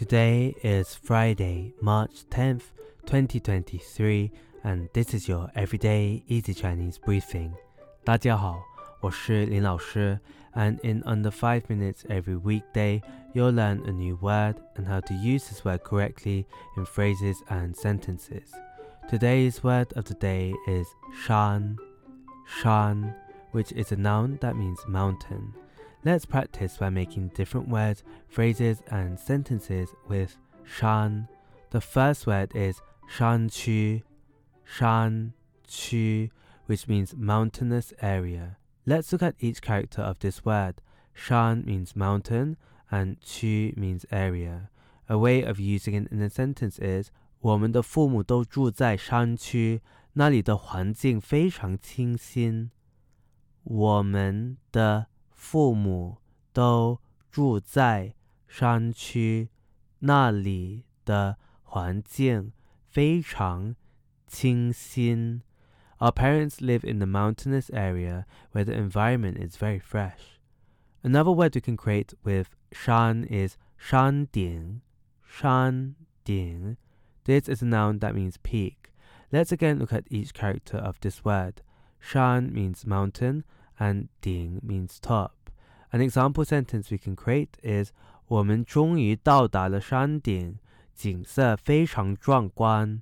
Today is Friday, March 10th, 2023, and this is your everyday easy Chinese briefing. 大家好，我是林老师, and in under 5 minutes every weekday, you'll learn a new word and how to use this word correctly in phrases and sentences. Today's word of the day is shan, shan, which is a noun that means mountain. Let's practice by making different words, phrases, and sentences with shan. The first word is shan qu, shan qu, which means mountainous area. Let's look at each character of this word. Shan means mountain and qu means area. A way of using it in a sentence is 我们的父母都住在山区，那里的环境非常清新。我们的父母都住在山区，那里的环境非常清新。Our parents live in the mountainous area where the environment is very fresh. Another word we can create with shan is 山顶,山顶. This is a noun that means peak. Let's again look at each character of this word. Shan means mountain and ding means top. An example sentence we can create is 我们终于到达了山顶，景色非常壮观。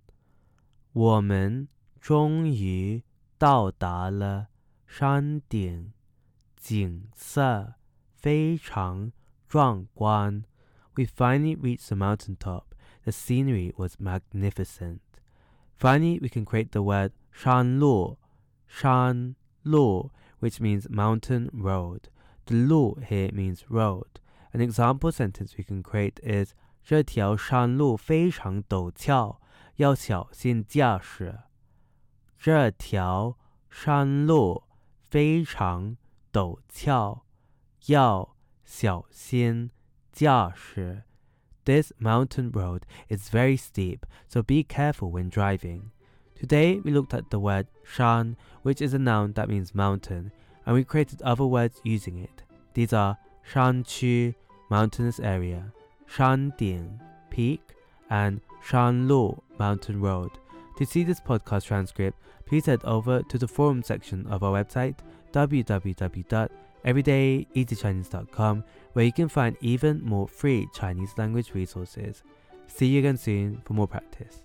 我们终于到达了山顶，景色非常壮观。We finally reached the mountain top. The scenery was magnificent. Finally, we can create the word 山路，山路 which means mountain road. The 路 here means road. An example sentence we can create is 这条山路非常陡峭，要小心驾驶。这条山路非常陡峭，要小心驾驶。This mountain road is very steep, so be careful when driving. Today we looked at the word shan, which is a noun that means mountain, and we created other words using it. These are Shanqu, mountainous area, Shanding, peak, and Shanlu, mountain road. To see this podcast transcript, please head over to the forum section of our website, www.everydayeasychinese.com, where you can find even more free Chinese language resources. See you again soon for more practice.